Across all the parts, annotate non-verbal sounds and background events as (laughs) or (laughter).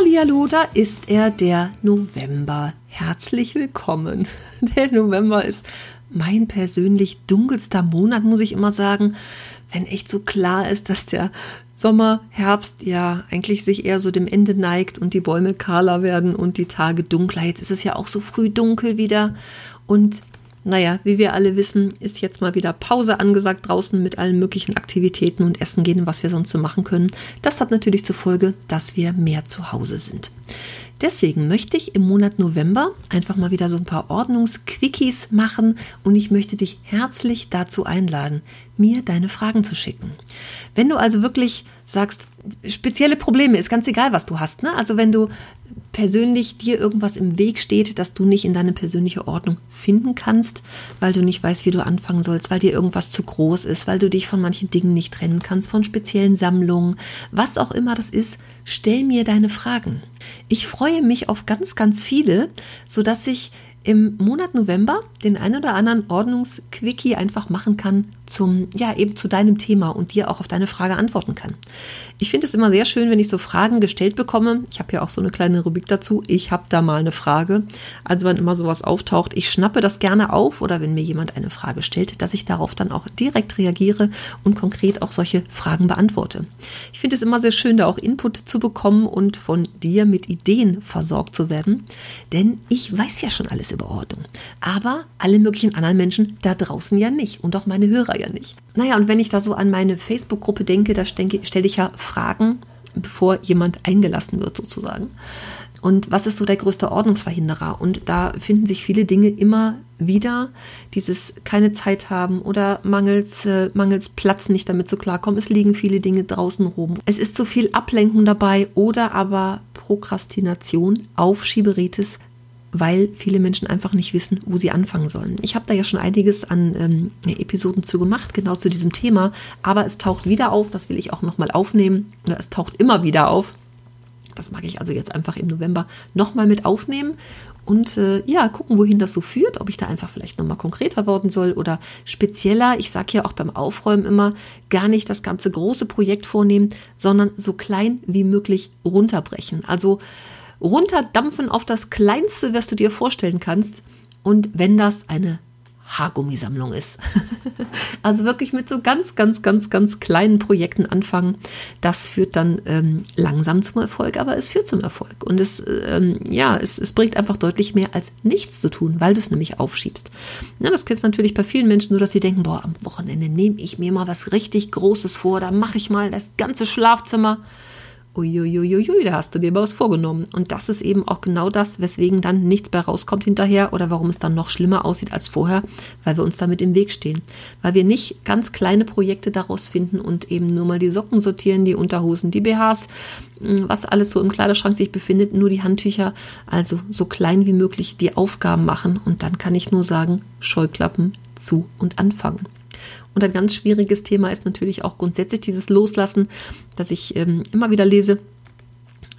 Hallihallo, da ist er, der November. Herzlich willkommen. (laughs) Der November ist mein persönlich dunkelster Monat, muss ich immer sagen, wenn echt so klar ist, dass der Sommer, Herbst ja eigentlich sich eher so dem Ende neigt und die Bäume kahler werden und die Tage dunkler. Jetzt ist es ja auch so früh dunkel wieder und naja, wie wir alle wissen, ist jetzt mal wieder Pause angesagt draußen mit allen möglichen Aktivitäten und Essen gehen, was wir sonst so machen können. Das hat natürlich zur Folge, dass wir mehr zu Hause sind. Deswegen möchte ich im Monat November einfach mal wieder so ein paar Ordnungsquickies machen und ich möchte dich herzlich dazu einladen, mir deine Fragen zu schicken. Wenn du also wirklich sagst, spezielle Probleme, ist ganz egal, was du hast, ne? Also wenn du persönlich dir irgendwas im Weg steht, dass du nicht in deine persönliche Ordnung finden kannst, weil du nicht weißt, wie du anfangen sollst, weil dir irgendwas zu groß ist, weil du dich von manchen Dingen nicht trennen kannst, von speziellen Sammlungen, was auch immer das ist, stell mir deine Fragen. Ich freue mich auf ganz, ganz viele, sodass ich im Monat November den ein oder anderen Ordnungsquickie einfach machen kann zum, ja, eben zu deinem Thema und dir auch auf deine Frage antworten kann. Ich finde es immer sehr schön, wenn ich so Fragen gestellt bekomme. Ich habe ja auch so eine kleine Rubrik dazu. Ich habe da mal eine Frage. Also wenn immer sowas auftaucht, ich schnappe das gerne auf oder wenn mir jemand eine Frage stellt, dass ich darauf dann auch direkt reagiere und konkret auch solche Fragen beantworte. Ich finde es immer sehr schön, da auch Input zu bekommen und von dir mit Ideen versorgt zu werden. Denn ich weiß ja schon alles über Ordnung. Aber alle möglichen anderen Menschen da draußen ja nicht und auch meine Hörer ja nicht. Naja, und wenn ich da so an meine Facebook-Gruppe denke, da stelle ich ja Fragen, bevor jemand eingelassen wird sozusagen. Und was ist so der größte Ordnungsverhinderer? Und da finden sich viele Dinge immer wieder. Dieses keine Zeit haben oder mangels, äh, mangels Platz nicht damit zu klarkommen. Es liegen viele Dinge draußen rum. Es ist zu viel Ablenkung dabei oder aber Prokrastination, Aufschieberitis, weil viele Menschen einfach nicht wissen, wo sie anfangen sollen. Ich habe da ja schon einiges an ähm, Episoden zu gemacht, genau zu diesem Thema, aber es taucht wieder auf, das will ich auch nochmal aufnehmen. Es taucht immer wieder auf. Das mag ich also jetzt einfach im November nochmal mit aufnehmen und äh, ja, gucken, wohin das so führt, ob ich da einfach vielleicht nochmal konkreter werden soll oder spezieller. Ich sage ja auch beim Aufräumen immer, gar nicht das ganze große Projekt vornehmen, sondern so klein wie möglich runterbrechen. Also runterdampfen auf das Kleinste, was du dir vorstellen kannst. Und wenn das eine Haargummisammlung ist. (laughs) also wirklich mit so ganz, ganz, ganz, ganz kleinen Projekten anfangen. Das führt dann ähm, langsam zum Erfolg, aber es führt zum Erfolg. Und es, ähm, ja, es, es bringt einfach deutlich mehr als nichts zu tun, weil du es nämlich aufschiebst. Ja, das kennst du natürlich bei vielen Menschen so, dass sie denken, boah, am Wochenende nehme ich mir mal was richtig Großes vor, da mache ich mal das ganze Schlafzimmer uiuiuiui, da hast du dir was vorgenommen. Und das ist eben auch genau das, weswegen dann nichts mehr rauskommt hinterher oder warum es dann noch schlimmer aussieht als vorher, weil wir uns damit im Weg stehen. Weil wir nicht ganz kleine Projekte daraus finden und eben nur mal die Socken sortieren, die Unterhosen, die BHs, hm, was alles so im Kleiderschrank sich befindet, nur die Handtücher, also so klein wie möglich die Aufgaben machen. Und dann kann ich nur sagen, Scheuklappen zu und anfangen. Und ein ganz schwieriges Thema ist natürlich auch grundsätzlich dieses Loslassen, dass ich ähm, immer wieder lese,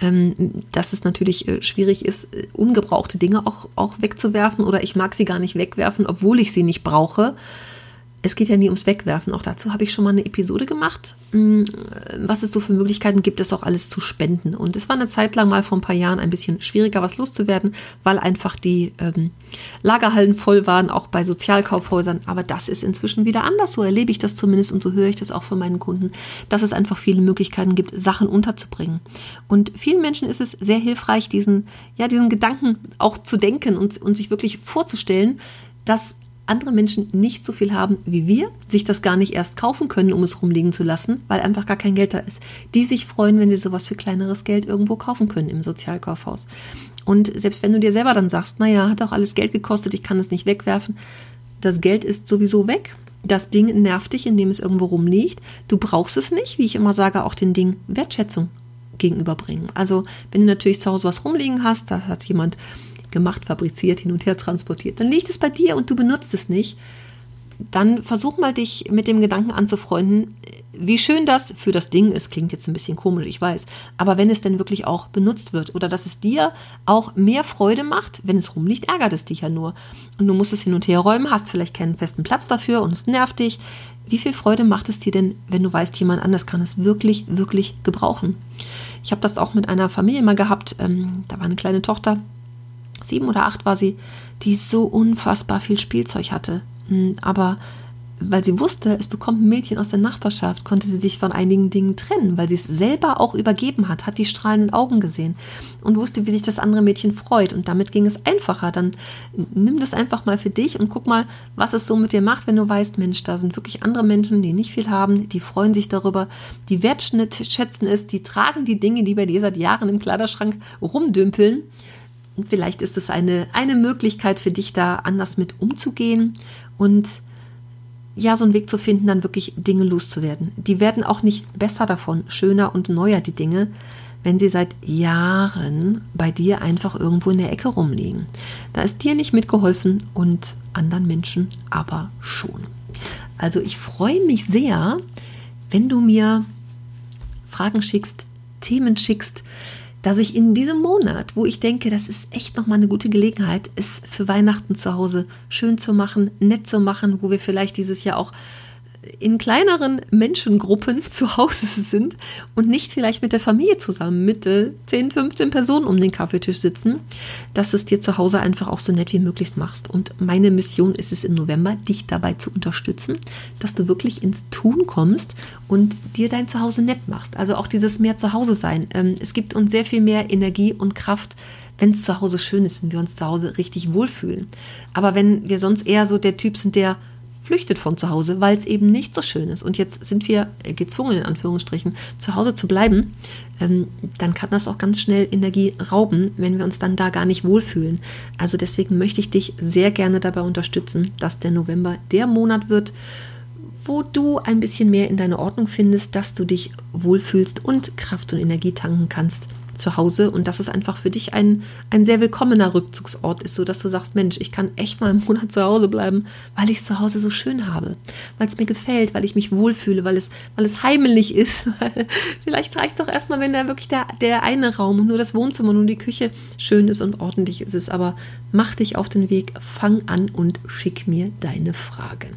ähm, dass es natürlich äh, schwierig ist, äh, ungebrauchte Dinge auch, auch wegzuwerfen oder ich mag sie gar nicht wegwerfen, obwohl ich sie nicht brauche es geht ja nie ums Wegwerfen. Auch dazu habe ich schon mal eine Episode gemacht, hm, was es so für Möglichkeiten gibt, das auch alles zu spenden. Und es war eine Zeit lang mal vor ein paar Jahren ein bisschen schwieriger, was loszuwerden, weil einfach die ähm, Lagerhallen voll waren, auch bei Sozialkaufhäusern. Aber das ist inzwischen wieder anders. So erlebe ich das zumindest und so höre ich das auch von meinen Kunden, dass es einfach viele Möglichkeiten gibt, Sachen unterzubringen. Und vielen Menschen ist es sehr hilfreich, diesen, ja, diesen Gedanken auch zu denken und, und sich wirklich vorzustellen, dass andere Menschen nicht so viel haben wie wir, sich das gar nicht erst kaufen können, um es rumliegen zu lassen, weil einfach gar kein Geld da ist. Die sich freuen, wenn sie sowas für kleineres Geld irgendwo kaufen können im Sozialkaufhaus. Und selbst wenn du dir selber dann sagst, naja, hat auch alles Geld gekostet, ich kann es nicht wegwerfen, das Geld ist sowieso weg. Das Ding nervt dich, indem es irgendwo rumliegt. Du brauchst es nicht, wie ich immer sage, auch den Ding Wertschätzung gegenüberbringen. Also wenn du natürlich zu Hause was rumliegen hast, da hat jemand gemacht, fabriziert, hin und her transportiert, dann liegt es bei dir und du benutzt es nicht, dann versuch mal dich mit dem Gedanken anzufreunden, wie schön das für das Ding ist. Klingt jetzt ein bisschen komisch, ich weiß. Aber wenn es denn wirklich auch benutzt wird oder dass es dir auch mehr Freude macht, wenn es rumliegt, ärgert es dich ja nur. Und du musst es hin und her räumen, hast vielleicht keinen festen Platz dafür und es nervt dich. Wie viel Freude macht es dir denn, wenn du weißt, jemand anders kann es wirklich, wirklich gebrauchen? Ich habe das auch mit einer Familie mal gehabt. Ähm, da war eine kleine Tochter, sieben oder acht war sie, die so unfassbar viel Spielzeug hatte. Hm, aber weil sie wusste, es bekommt ein Mädchen aus der Nachbarschaft, konnte sie sich von einigen Dingen trennen, weil sie es selber auch übergeben hat, hat die strahlenden Augen gesehen und wusste, wie sich das andere Mädchen freut. Und damit ging es einfacher. Dann nimm das einfach mal für dich und guck mal, was es so mit dir macht, wenn du weißt, Mensch, da sind wirklich andere Menschen, die nicht viel haben, die freuen sich darüber, die wertschätzen es, die tragen die Dinge, die bei dir seit Jahren im Kleiderschrank rumdümpeln. Und vielleicht ist es eine, eine Möglichkeit für dich, da anders mit umzugehen und ja, so einen Weg zu finden, dann wirklich Dinge loszuwerden. Die werden auch nicht besser davon, schöner und neuer die Dinge, wenn sie seit Jahren bei dir einfach irgendwo in der Ecke rumliegen. Da ist dir nicht mitgeholfen und anderen Menschen aber schon. Also ich freue mich sehr, wenn du mir Fragen schickst, Themen schickst, dass ich in diesem Monat, wo ich denke, das ist echt nochmal eine gute Gelegenheit, es für Weihnachten zu Hause schön zu machen, nett zu machen, wo wir vielleicht dieses Jahr auch in kleineren Menschengruppen (laughs) zu Hause sind und nicht vielleicht mit der Familie zusammen mit äh, 10, 15 Personen um den Kaffeetisch sitzen, dass es dir zu Hause einfach auch so nett wie möglich machst. Und meine Mission ist es im November, dich dabei zu unterstützen, dass du wirklich ins Tun kommst und dir dein Zuhause nett machst. Also auch dieses mehr Zuhause sein. Ähm, es gibt uns sehr viel mehr Energie und Kraft, wenn es zu Hause schön ist und wir uns zu Hause richtig wohlfühlen. Aber wenn wir sonst eher so der Typ sind, der flüchtet von zu Hause, weil es eben nicht so schön ist. Und jetzt sind wir gezwungen, in Anführungsstrichen, zu Hause zu bleiben. Ähm, dann kann das auch ganz schnell Energie rauben, wenn wir uns dann da gar nicht wohlfühlen. Also deswegen möchte ich dich sehr gerne dabei unterstützen, dass der November der Monat wird, wo du ein bisschen mehr in deine Ordnung findest, dass du dich wohlfühlst und Kraft und Energie tanken kannst zu Hause und dass es einfach für dich ein, ein sehr willkommener Rückzugsort ist, so dass du sagst, Mensch, ich kann echt mal einen Monat zu Hause bleiben, weil ich es zu Hause so schön habe, weil es mir gefällt, weil ich mich wohlfühle, weil es, weil es heimelig ist. (laughs) Vielleicht reicht es doch erstmal, wenn da wirklich der, der eine Raum und nur das Wohnzimmer und nur die Küche schön ist und ordentlich ist es. Aber mach dich auf den Weg, fang an und schick mir deine Fragen.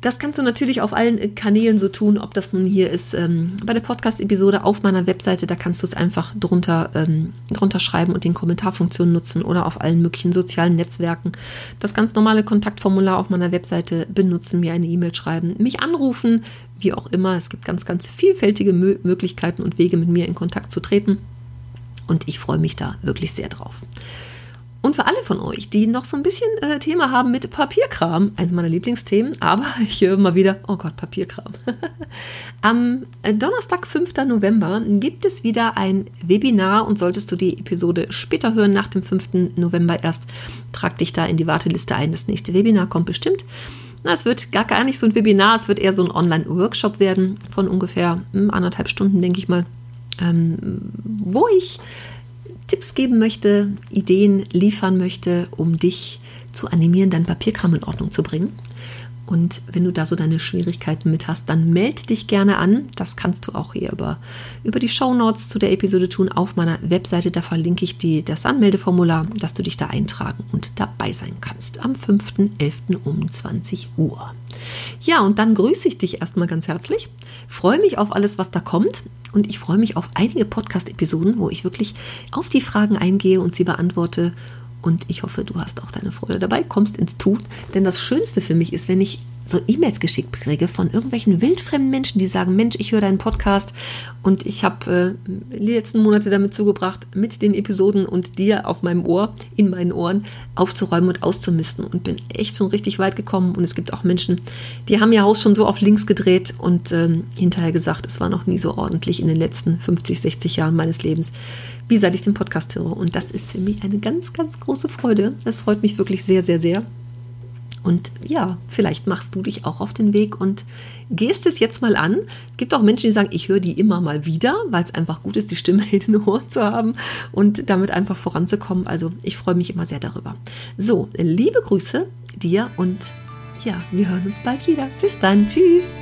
Das kannst du natürlich auf allen Kanälen so tun, ob das nun hier ist ähm, bei der Podcast-Episode auf meiner Webseite, da kannst du es einfach drunter, ähm, drunter schreiben und den Kommentarfunktion nutzen oder auf allen möglichen sozialen Netzwerken. Das ganz normale Kontaktformular auf meiner Webseite benutzen, mir eine E-Mail schreiben, mich anrufen, wie auch immer. Es gibt ganz, ganz vielfältige Mö Möglichkeiten und Wege, mit mir in Kontakt zu treten. Und ich freue mich da wirklich sehr drauf. Und für alle von euch, die noch so ein bisschen äh, Thema haben mit Papierkram, eines meiner Lieblingsthemen, aber (laughs) ich höre mal wieder, oh Gott, Papierkram. (laughs) Am äh, Donnerstag, 5. November, gibt es wieder ein Webinar und solltest du die Episode später hören, nach dem 5. November erst, trag dich da in die Warteliste ein. Das nächste Webinar kommt bestimmt. Na, es wird gar, gar nicht so ein Webinar, es wird eher so ein Online-Workshop werden von ungefähr hm, anderthalb Stunden, denke ich mal, ähm, wo ich Tipps geben möchte, Ideen liefern möchte, um dich zu animieren, dein Papierkram in Ordnung zu bringen. Und wenn du da so deine Schwierigkeiten mit hast, dann melde dich gerne an. Das kannst du auch hier über, über die Show Notes zu der Episode tun. Auf meiner Webseite, da verlinke ich die, das Anmeldeformular, dass du dich da eintragen und dabei sein kannst. Am 5.11. um 20 Uhr. Ja, und dann grüße ich dich erstmal ganz herzlich. Freue mich auf alles, was da kommt. Und ich freue mich auf einige Podcast-Episoden, wo ich wirklich auf die Fragen eingehe und sie beantworte und ich hoffe, du hast auch deine Freude dabei, kommst ins Tun. Denn das Schönste für mich ist, wenn ich so E-Mails geschickt kriege von irgendwelchen wildfremden Menschen, die sagen, Mensch, ich höre deinen Podcast und ich habe äh, die letzten Monate damit zugebracht, mit den Episoden und dir auf meinem Ohr, in meinen Ohren aufzuräumen und auszumisten und bin echt schon richtig weit gekommen. Und es gibt auch Menschen, die haben ihr Haus schon so auf links gedreht und ähm, hinterher gesagt, es war noch nie so ordentlich in den letzten 50, 60 Jahren meines Lebens, wie seit ich den Podcast höre. Und das ist für mich eine ganz, ganz große Freude. Das freut mich wirklich sehr, sehr, sehr. Und ja, vielleicht machst du dich auch auf den Weg und gehst es jetzt mal an. Es gibt auch Menschen, die sagen, ich höre die immer mal wieder, weil es einfach gut ist, die Stimme in den Ohren zu haben und damit einfach voranzukommen. Also ich freue mich immer sehr darüber. So, liebe Grüße dir und ja, wir hören uns bald wieder. Bis dann. Tschüss.